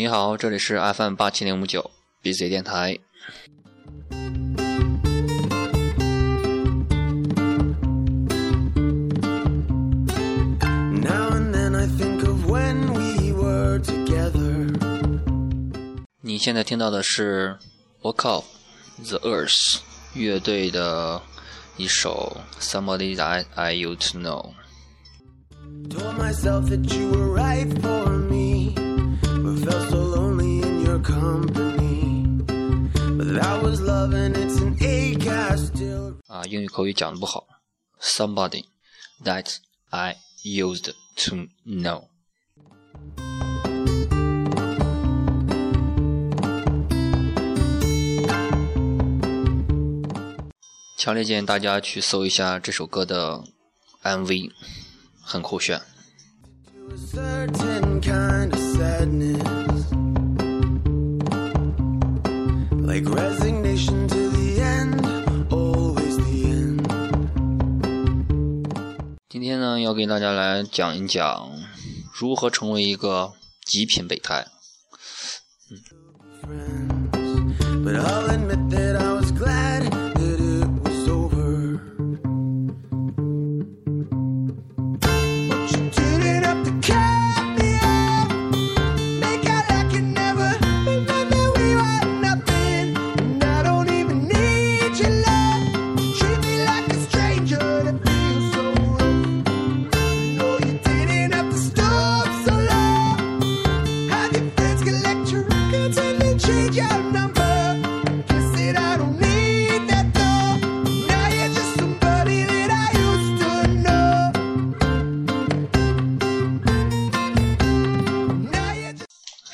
你好，这里是 FM 八七零五九 BZ 电台。你现在听到的是《Walk Off the Earth》乐队的一首《Somebody That I Used to Know》。啊，英语口语讲的不好。Somebody that I used to know. 强烈建议大家去搜一下这首歌的 MV，很酷炫。今天呢，要给大家来讲一讲如何成为一个极品备胎。嗯。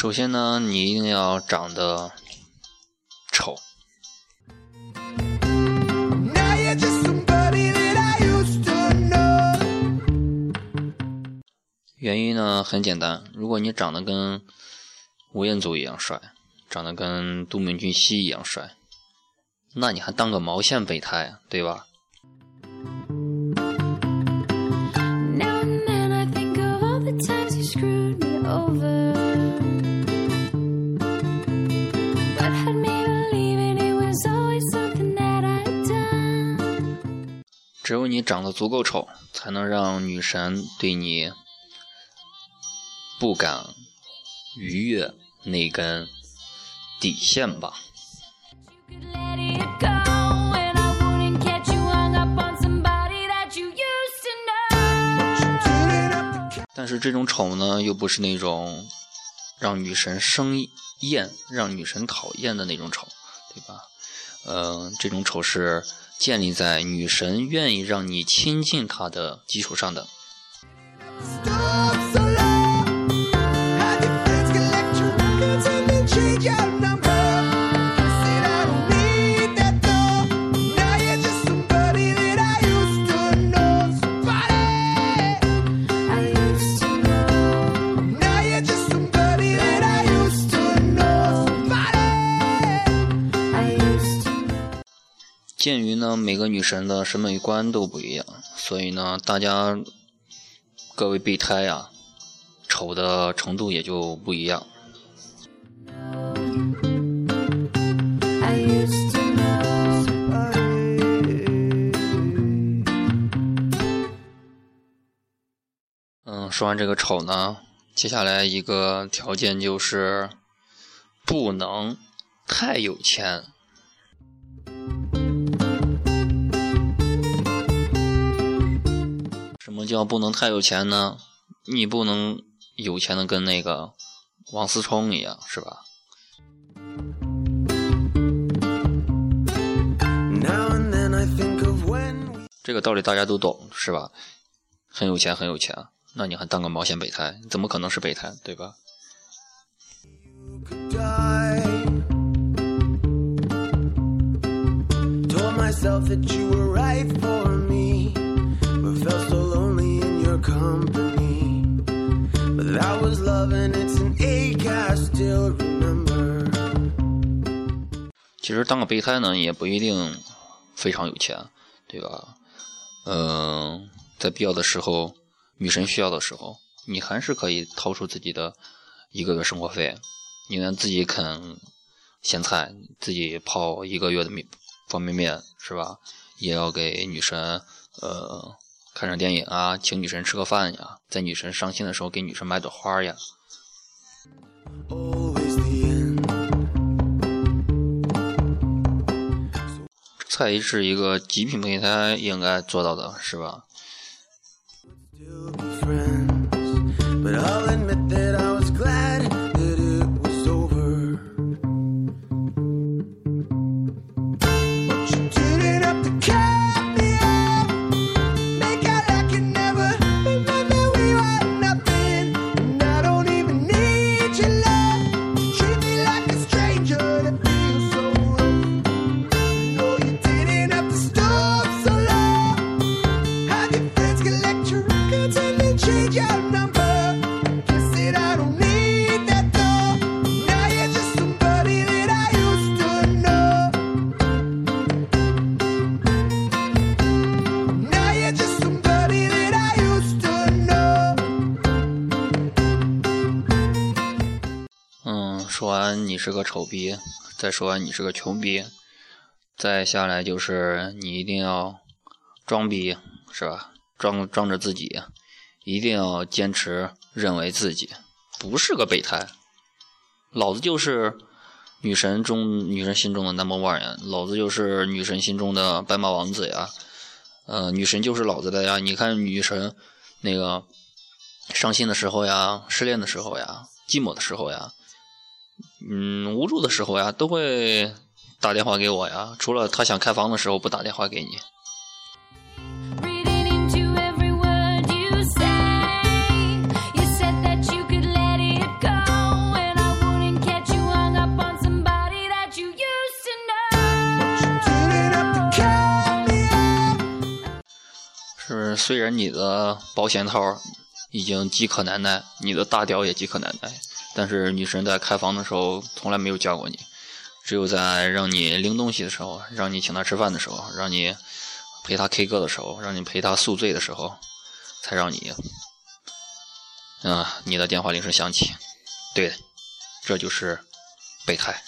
首先呢，你一定要长得丑。原因呢很简单，如果你长得跟吴彦祖一样帅，长得跟都敏俊熙一样帅，那你还当个毛线备胎啊，对吧？只有你长得足够丑，才能让女神对你不敢逾越那根底线吧。但是这种丑呢，又不是那种让女神生厌、让女神讨厌的那种丑，对吧？嗯，这种丑是。建立在女神愿意让你亲近她的基础上的。鉴于呢，每个女神的审美观都不一样，所以呢，大家各位备胎呀，丑的程度也就不一样。嗯，说完这个丑呢，接下来一个条件就是不能太有钱。叫不能太有钱呢，你不能有钱的跟那个王思聪一样，是吧？这个道理大家都懂，是吧？很有钱，很有钱，那你还当个毛线备胎？怎么可能是备胎，对吧？其实当个备胎呢，也不一定非常有钱，对吧？嗯，在必要的时候，女神需要的时候，你还是可以掏出自己的一个月生活费宁愿自己啃咸菜，自己泡一个月的面方便面，是吧？也要给女神呃看场电影啊，请女神吃个饭呀，在女神伤心的时候给女神买朵花呀。这才是一个极品备胎应该做到的，是吧？说完你是个丑逼，再说你是个穷逼，再下来就是你一定要装逼，是吧？装装着自己，一定要坚持认为自己不是个备胎，老子就是女神中女神心中的 number one 呀，老子就是女神心中的白马王子呀，呃，女神就是老子的呀！你看女神那个伤心的时候呀，失恋的时候呀，寂寞的时候呀。嗯，无助的时候呀，都会打电话给我呀。除了他想开房的时候不打电话给你。是，虽然你的保险套已经饥渴难耐，你的大屌也饥渴难耐。但是女神在开房的时候从来没有叫过你，只有在让你拎东西的时候，让你请她吃饭的时候，让你陪她 K 歌的时候，让你陪她宿醉的时候，才让你，啊，你的电话铃声响起。对，这就是备胎。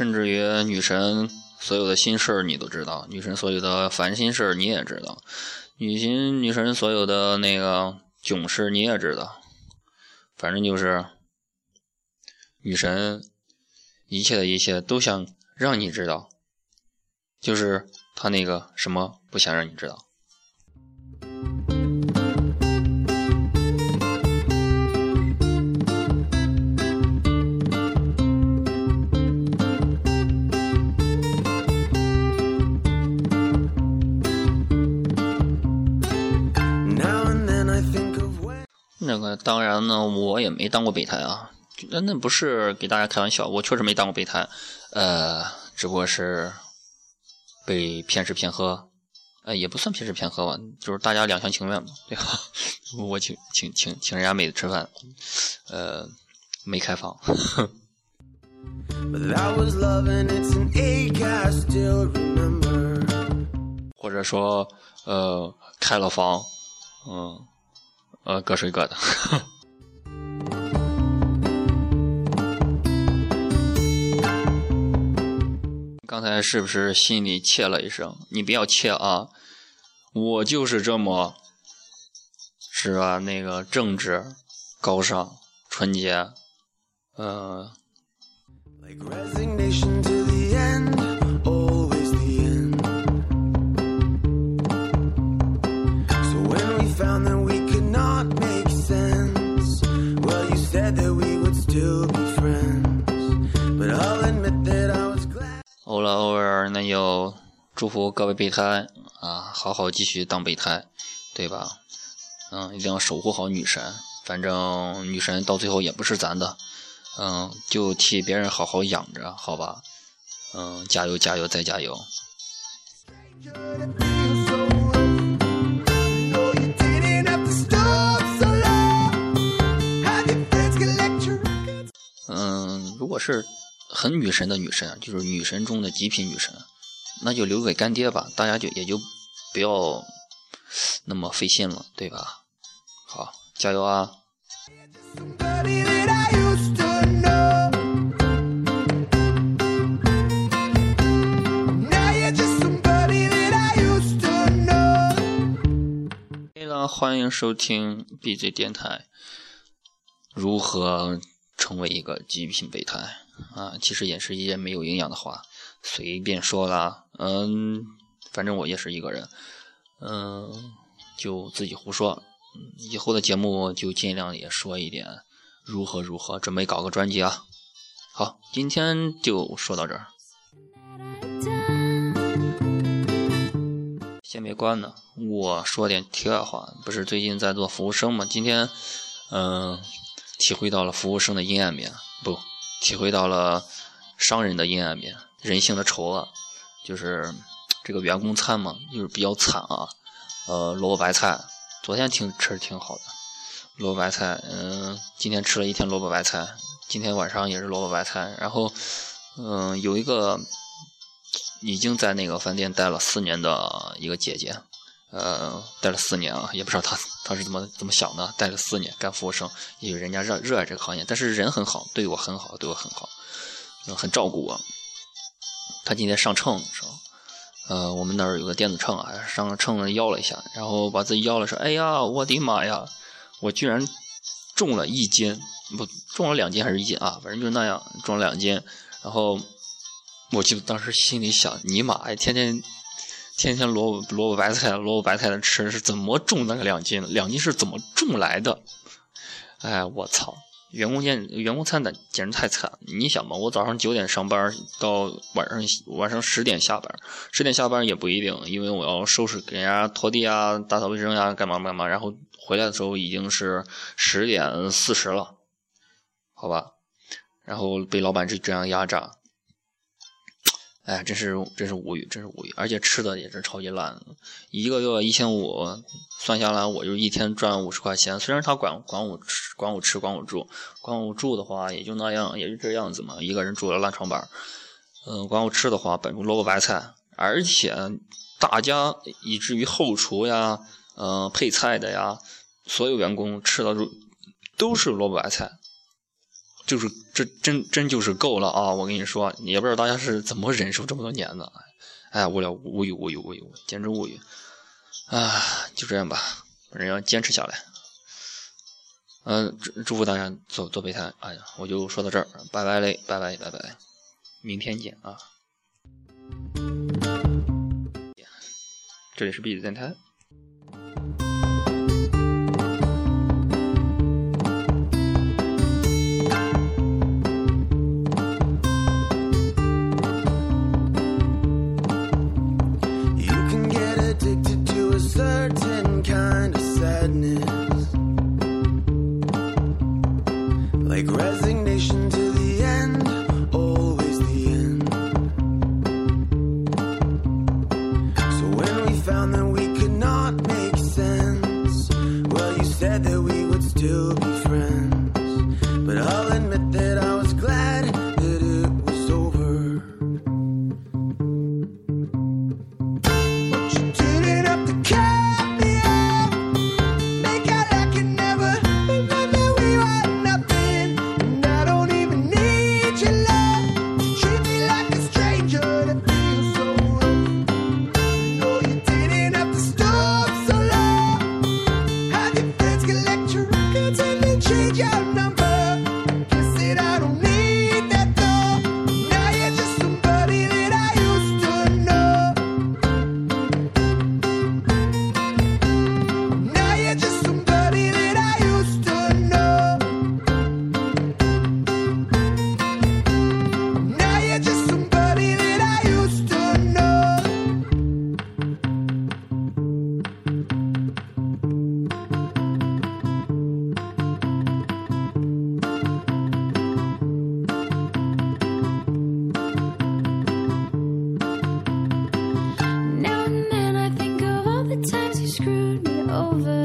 甚至于女神所有的心事你都知道，女神所有的烦心事你也知道，女神女神所有的那个囧事你也知道，反正就是女神一切的一切都想让你知道，就是她那个什么不想让你知道。那个当然呢，我也没当过备胎啊，那那不是给大家开玩笑，我确实没当过备胎，呃，只不过是被骗吃骗喝，呃，也不算骗吃骗喝吧，就是大家两厢情愿嘛，对吧？我请请请请人家妹子吃饭，呃，没开房，或者说呃开了房，嗯。呃，各睡各的。刚才是不是心里切了一声？你不要切啊！我就是这么，是吧？那个正直、高尚、纯洁，呃。那就祝福各位备胎啊，好好继续当备胎，对吧？嗯，一定要守护好女神，反正女神到最后也不是咱的，嗯，就替别人好好养着，好吧？嗯，加油加油再加油！嗯，如果是很女神的女神啊，就是女神中的极品女神，那就留给干爹吧，大家就也就不要那么费心了，对吧？好，加油啊！欢迎收听 BJ 电台。如何成为一个极品备胎啊？其实也是一些没有营养的话，随便说啦。嗯，反正我也是一个人，嗯，就自己胡说。以后的节目就尽量也说一点如何如何，准备搞个专辑啊。好，今天就说到这儿。先别关呢，我说点题外话。不是最近在做服务生吗？今天，嗯，体会到了服务生的阴暗面，不，体会到了商人的阴暗面，人性的丑恶。就是这个员工餐嘛，就是比较惨啊。呃，萝卜白菜，昨天挺吃挺好的，萝卜白菜，嗯，今天吃了一天萝卜白菜，今天晚上也是萝卜白菜。然后，嗯，有一个。已经在那个饭店待了四年的一个姐姐，呃，待了四年啊，也不知道他他是怎么怎么想的，待了四年干服务生，因为人家热热爱这个行业，但是人很好，对我很好，对我很好，很照顾我。他今天上秤的时候，呃，我们那儿有个电子秤啊，上秤摇了一下，然后把自己摇了，说：“哎呀，我的妈呀，我居然重了一斤，不重了两斤还是一斤啊？反正就是那样，重了两斤，然后。”我就当时心里想，尼玛呀，天天天天萝卜萝卜白菜萝卜白菜的吃，是怎么种那个两斤？两斤是怎么种来的？哎，我操！员工间员工餐的简直太惨。你想吧，我早上九点上班，到晚上晚上十点下班，十点下班也不一定，因为我要收拾给人家拖地啊、打扫卫生呀、干嘛干嘛。然后回来的时候已经是十点四十了，好吧？然后被老板就这样压榨。哎，真是真是无语，真是无语，而且吃的也是超级烂，一个月一千五，算下来我就一天赚五十块钱。虽然他管管我吃，管我吃，管我住，管我住的话也就那样，也就这样子嘛。一个人住了烂床板，嗯，管我吃的话，本萝卜白菜，而且大家以至于后厨呀，嗯，配菜的呀，所有员工吃的都都是萝卜白菜。就是这真真就是够了啊！我跟你说，也不知道大家是怎么忍受这么多年的，哎，无聊无语无语无语，简直无语啊！就这样吧，反正要坚持下来。嗯，祝祝福大家做做备胎。哎呀，我就说到这儿，拜拜嘞，拜拜拜拜，明天见啊！这里是 B 子电台。over